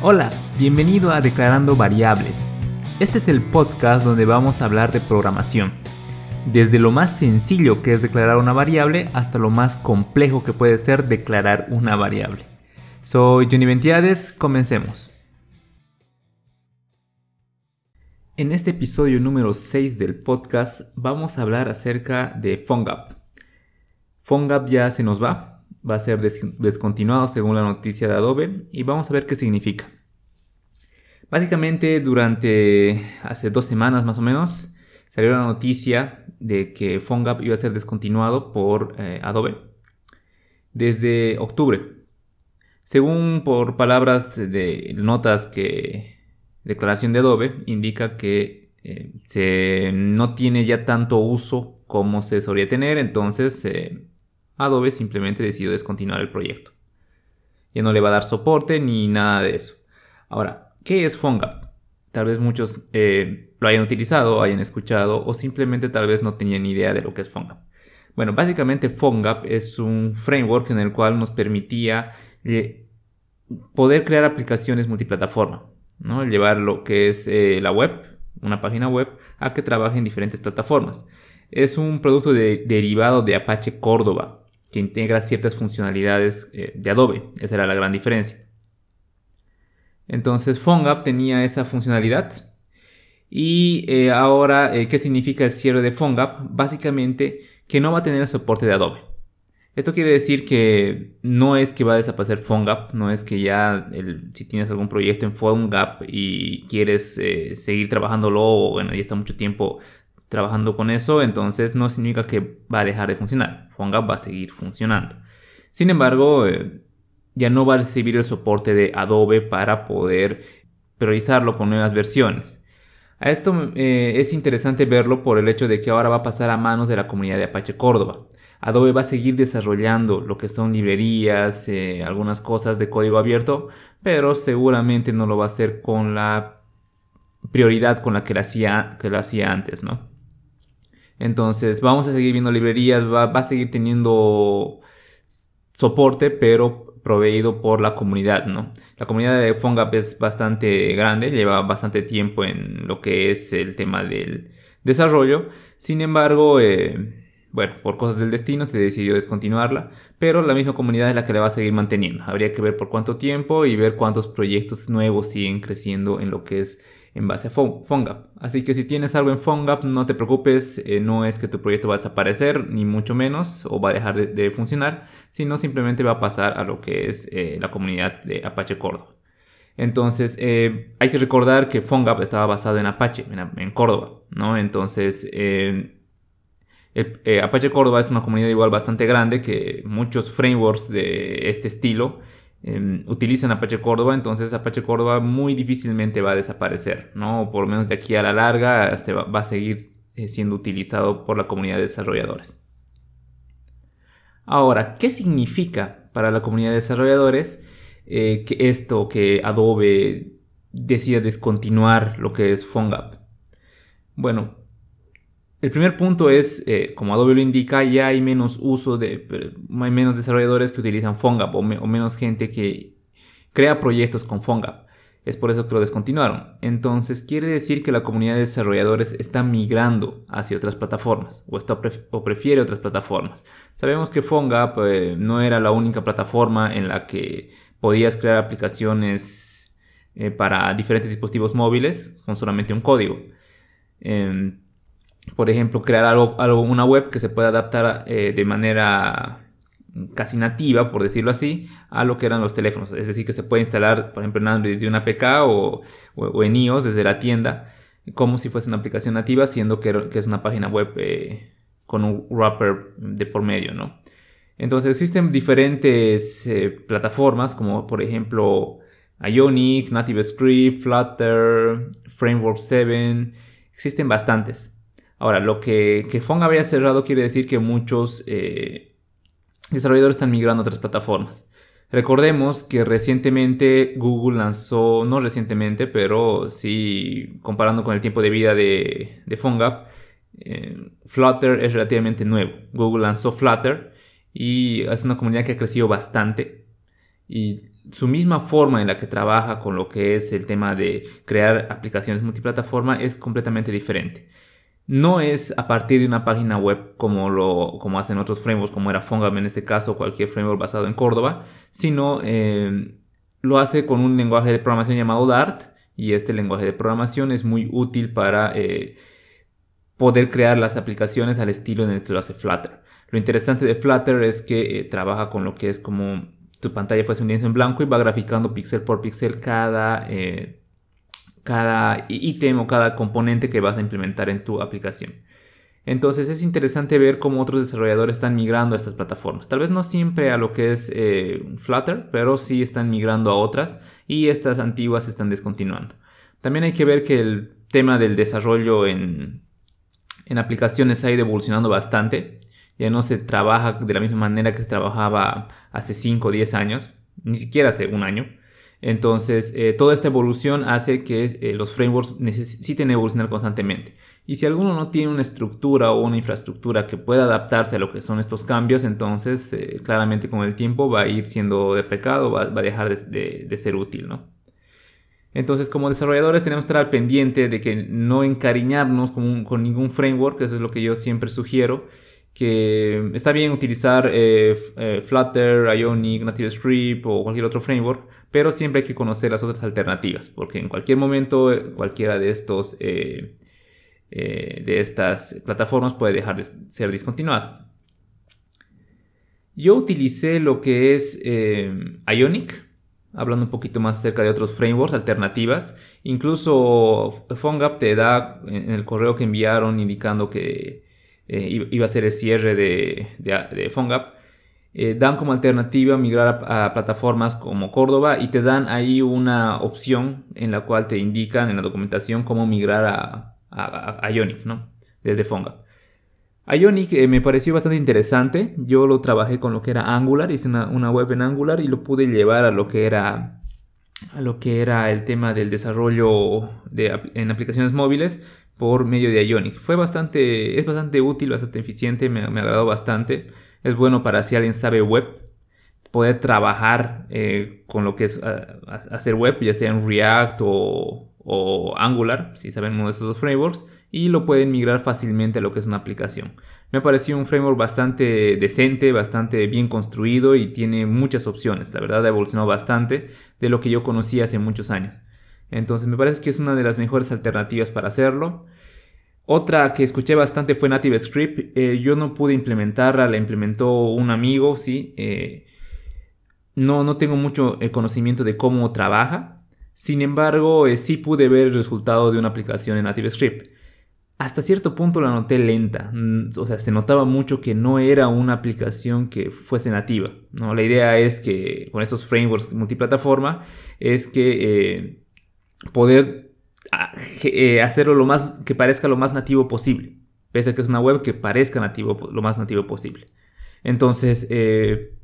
Hola, bienvenido a Declarando Variables. Este es el podcast donde vamos a hablar de programación. Desde lo más sencillo que es declarar una variable hasta lo más complejo que puede ser declarar una variable. Soy Johnny Ventiades, comencemos. En este episodio número 6 del podcast vamos a hablar acerca de PhoneGap. PhoneGap ya se nos va, va a ser descontinuado según la noticia de Adobe y vamos a ver qué significa. Básicamente durante hace dos semanas más o menos salió la noticia de que PhoneGap iba a ser descontinuado por eh, Adobe desde octubre. Según por palabras de notas que declaración de Adobe indica que eh, se, no tiene ya tanto uso como se solía tener, entonces eh, Adobe simplemente decidió descontinuar el proyecto. Ya no le va a dar soporte ni nada de eso. Ahora, ¿qué es PhoneGap? Tal vez muchos eh, lo hayan utilizado, hayan escuchado o simplemente tal vez no tenían idea de lo que es PhoneGap. Bueno, básicamente PhoneGap es un framework en el cual nos permitía poder crear aplicaciones multiplataforma. ¿no? Llevar lo que es eh, la web, una página web, a que trabaje en diferentes plataformas. Es un producto derivado de Apache Córdoba, que integra ciertas funcionalidades eh, de Adobe. Esa era la gran diferencia. Entonces PhoneGap tenía esa funcionalidad. Y eh, ahora, ¿qué significa el cierre de PhoneGap? Básicamente que no va a tener el soporte de Adobe. Esto quiere decir que no es que va a desaparecer PhoneGap, no es que ya si tienes algún proyecto en PhoneGap y quieres eh, seguir trabajándolo o bueno, ya está mucho tiempo trabajando con eso, entonces no significa que va a dejar de funcionar. Va a seguir funcionando. Sin embargo, eh, ya no va a recibir el soporte de Adobe para poder priorizarlo con nuevas versiones. A esto eh, es interesante verlo por el hecho de que ahora va a pasar a manos de la comunidad de Apache Córdoba. Adobe va a seguir desarrollando lo que son librerías, eh, algunas cosas de código abierto, pero seguramente no lo va a hacer con la prioridad con la que lo hacía, que lo hacía antes, ¿no? Entonces vamos a seguir viendo librerías, va, a seguir teniendo soporte, pero proveído por la comunidad, ¿no? La comunidad de PhoneGap es bastante grande, lleva bastante tiempo en lo que es el tema del desarrollo. Sin embargo, eh, bueno, por cosas del destino se decidió descontinuarla, pero la misma comunidad es la que la va a seguir manteniendo. Habría que ver por cuánto tiempo y ver cuántos proyectos nuevos siguen creciendo en lo que es en base a PhoneGap. Así que si tienes algo en PhoneGap, no te preocupes, eh, no es que tu proyecto va a desaparecer, ni mucho menos, o va a dejar de, funcionar, sino simplemente va a pasar a lo que es eh, la comunidad de Apache Córdoba. Entonces, eh, hay que recordar que PhoneGap estaba basado en Apache, en, Córdoba, ¿no? Entonces, Apache Córdoba es una comunidad igual bastante grande que muchos frameworks de este estilo em, utilizan Apache Córdoba, entonces Apache Córdoba muy difícilmente va a desaparecer, ¿no? Por lo menos de aquí a la larga se va, a seguir eh, siendo utilizado por la comunidad de desarrolladores. Ahora, ¿qué significa para la comunidad de desarrolladores eh, que esto, que Adobe decida descontinuar lo que es PhoneGap? Bueno, el primer punto es, eh, como Adobe lo indica, ya hay menos uso de, hay menos desarrolladores que utilizan PhoneGap o, menos gente que crea proyectos con PhoneGap. Es por eso que lo descontinuaron. Entonces quiere decir que la comunidad de desarrolladores está migrando hacia otras plataformas o, está o prefiere otras plataformas. Sabemos que PhoneGap eh, no era la única plataforma en la que podías crear aplicaciones eh, para diferentes dispositivos móviles con solamente un código. Em, por ejemplo, crear algo, algo una web que se pueda adaptar eh, de manera casi nativa, por decirlo así, a lo que eran los teléfonos. Es decir, que se puede instalar, por ejemplo, en Android desde una APK o, en iOS desde la tienda, como si fuese una aplicación nativa, siendo que, es una página web eh, con un wrapper de por medio, ¿no? Entonces existen diferentes eh, plataformas, como por ejemplo Ionic, NativeScript, Flutter, Framework 7, existen bastantes. Ahora, lo que, que Fong había cerrado quiere decir que muchos eh, desarrolladores están migrando a otras plataformas. Recordemos que recientemente Google lanzó, no recientemente, pero sí comparando con el tiempo de vida de, de eh, Flutter es relativamente nuevo. Google lanzó Flutter y es una comunidad que ha crecido bastante. Y su misma forma en la que trabaja con lo que es el tema de crear aplicaciones multiplataforma es completamente diferente. No es a partir de una página web como lo como hacen otros frameworks, como era Fongam en este caso, cualquier framework basado en Córdoba, sino eh, lo hace con un lenguaje de programación llamado Dart y este lenguaje de programación es muy útil para eh, poder crear las aplicaciones al estilo en el que lo hace Flutter. Lo interesante de Flutter es que eh, trabaja con lo que es como tu pantalla fuese un lienzo en blanco y va graficando píxel por píxel cada, eh, cada ítem o cada componente que vas a implementar en tu aplicación. Entonces es interesante ver cómo otros desarrolladores están migrando a estas plataformas. Tal vez no siempre a lo que es eh, Flutter, pero sí están migrando a otras y estas antiguas están descontinuando. También hay que ver que el tema del desarrollo en, en aplicaciones ha ido evolucionando bastante ya no se trabaja de la misma manera que se trabajaba hace 5 o 10 años, ni siquiera hace un año. Entonces, eh, toda esta evolución hace que eh, los frameworks necesiten evolucionar constantemente. Y si alguno no tiene una estructura o una infraestructura que pueda adaptarse a lo que son estos cambios, entonces eh, claramente con el tiempo va a ir siendo deprecado, va, va a dejar de, ser útil, ¿no? Entonces, como desarrolladores tenemos que estar al pendiente de que no encariñarnos con, con ningún framework, eso es lo que yo siempre sugiero, que está bien utilizar eh, eh, Flutter, Ionic, NativeScript o cualquier otro framework, pero siempre hay que conocer las otras alternativas, porque en cualquier momento eh, cualquiera de estos de estas plataformas puede dejar de ser discontinuada. Yo utilicé lo que es Ionic, hablando un poquito más acerca de otros frameworks, alternativas. Incluso PhoneGap te da en el correo que enviaron indicando que eh, iba a ser el cierre de, de, PhoneGap, eh, dan como alternativa migrar a, plataformas como Córdoba y te dan ahí una opción en la cual te indican en la documentación cómo migrar a, a, Ionic, ¿no? Desde PhoneGap. Ionic eh, me pareció bastante interesante. Yo lo trabajé con lo que era Angular, hice una, una, web en Angular y lo pude llevar a lo que era a lo que era el tema del desarrollo de, en aplicaciones móviles por medio de Ionic. Fue bastante, es bastante útil, bastante eficiente, me, me agradó bastante. Es bueno para si alguien sabe web, poder trabajar eh, con lo que es hacer web, ya sea en React o, o, Angular, si saben uno de esos dos frameworks, y lo pueden migrar fácilmente a lo que es una aplicación. Me pareció un framework bastante decente, bastante bien construido y tiene muchas opciones. La verdad ha evolucionado bastante de lo que yo conocía hace muchos años. Entonces me parece que es una de las mejores alternativas para hacerlo. Otra que escuché bastante fue NativeScript. Eh, yo no pude implementarla, la implementó un amigo, sí. Eh, no, no tengo mucho eh, conocimiento de cómo trabaja. Sin embargo, sí pude ver el resultado de una aplicación en NativeScript. Hasta cierto punto la noté lenta. Mm, o sea, se notaba mucho que no era una aplicación que fuese nativa. ¿no? La idea es que con esos frameworks multiplataforma es que poder ah, eh, hacerlo lo más que parezca lo más nativo posible. Pese a que es una web que parezca nativo, lo más nativo posible. Entonces, eh,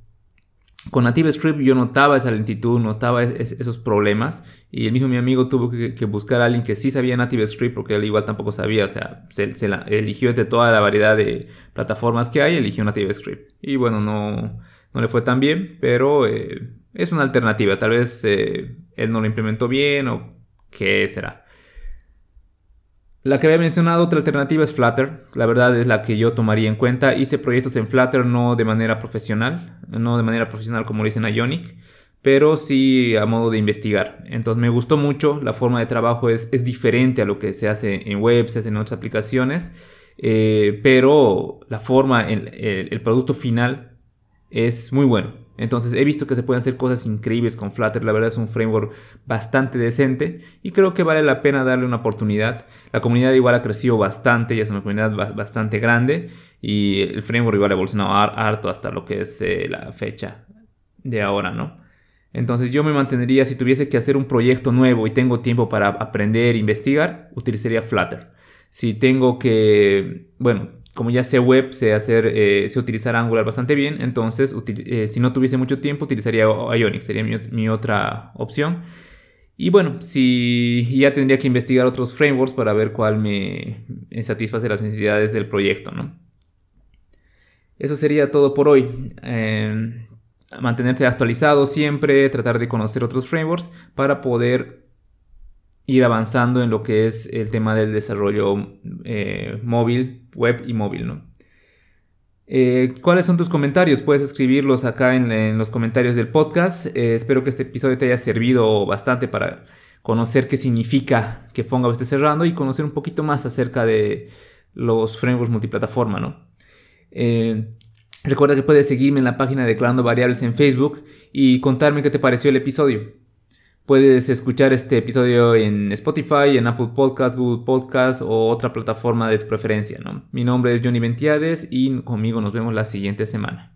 con NativeScript yo notaba esa lentitud, notaba esos problemas. Y el mismo mi amigo tuvo que, buscar a alguien que sí sabía NativeScript, porque él igual tampoco sabía. O sea, se, eligió entre toda la variedad de plataformas que hay, eligió NativeScript. Y bueno, no, no le fue tan bien, pero eh, es una alternativa. Tal vez él no lo implementó bien o ¿Qué será? La que había mencionado, otra alternativa es Flutter. La verdad es la que yo tomaría en cuenta. Hice proyectos en Flutter no de manera profesional, no de manera profesional como lo dicen en Ionic, pero sí a modo de investigar. Entonces me gustó mucho. La forma de trabajo es, es diferente a lo que se hace en web, se hace en otras aplicaciones, eh, pero la forma, el producto final es muy bueno. Entonces he visto que se pueden hacer cosas increíbles con Flutter, la verdad es un framework bastante decente y creo que vale la pena darle una oportunidad. La comunidad igual ha crecido bastante y es una comunidad bastante grande y el framework igual ha evolucionado harto hasta lo que es eh, la fecha de ahora, ¿no? Entonces yo me mantendría, si tuviese que hacer un proyecto nuevo y tengo tiempo para aprender e investigar, utilizaría Flutter. Si tengo que, bueno, como ya sé web, sé hacer, eh, sé utilizar Angular bastante bien, entonces eh, si no tuviese mucho tiempo utilizaría Ionic, sería mi, otra opción. Y bueno, si ya tendría que investigar otros frameworks para ver cuál me, satisface las necesidades del proyecto, ¿no? Eso sería todo por hoy. Em, mantenerse actualizado siempre, tratar de conocer otros frameworks para poder ir avanzando en lo que es el tema del desarrollo eh, móvil, web y móvil, ¿no? Eh, ¿Cuáles son tus comentarios? Puedes escribirlos acá en, los comentarios del podcast. Eh, espero que este episodio te haya servido bastante para conocer qué significa que PhoneGap esté cerrando y conocer un poquito más acerca de los frameworks multiplataforma, ¿no? recuerda que puedes seguirme en la página de Declarando Variables en Facebook y contarme qué te pareció el episodio. Puedes escuchar este episodio en Spotify, en Apple Podcasts, Google Podcasts o otra plataforma de tu preferencia. ¿no? Mi nombre es Johnny Ventiades y conmigo nos vemos la siguiente semana.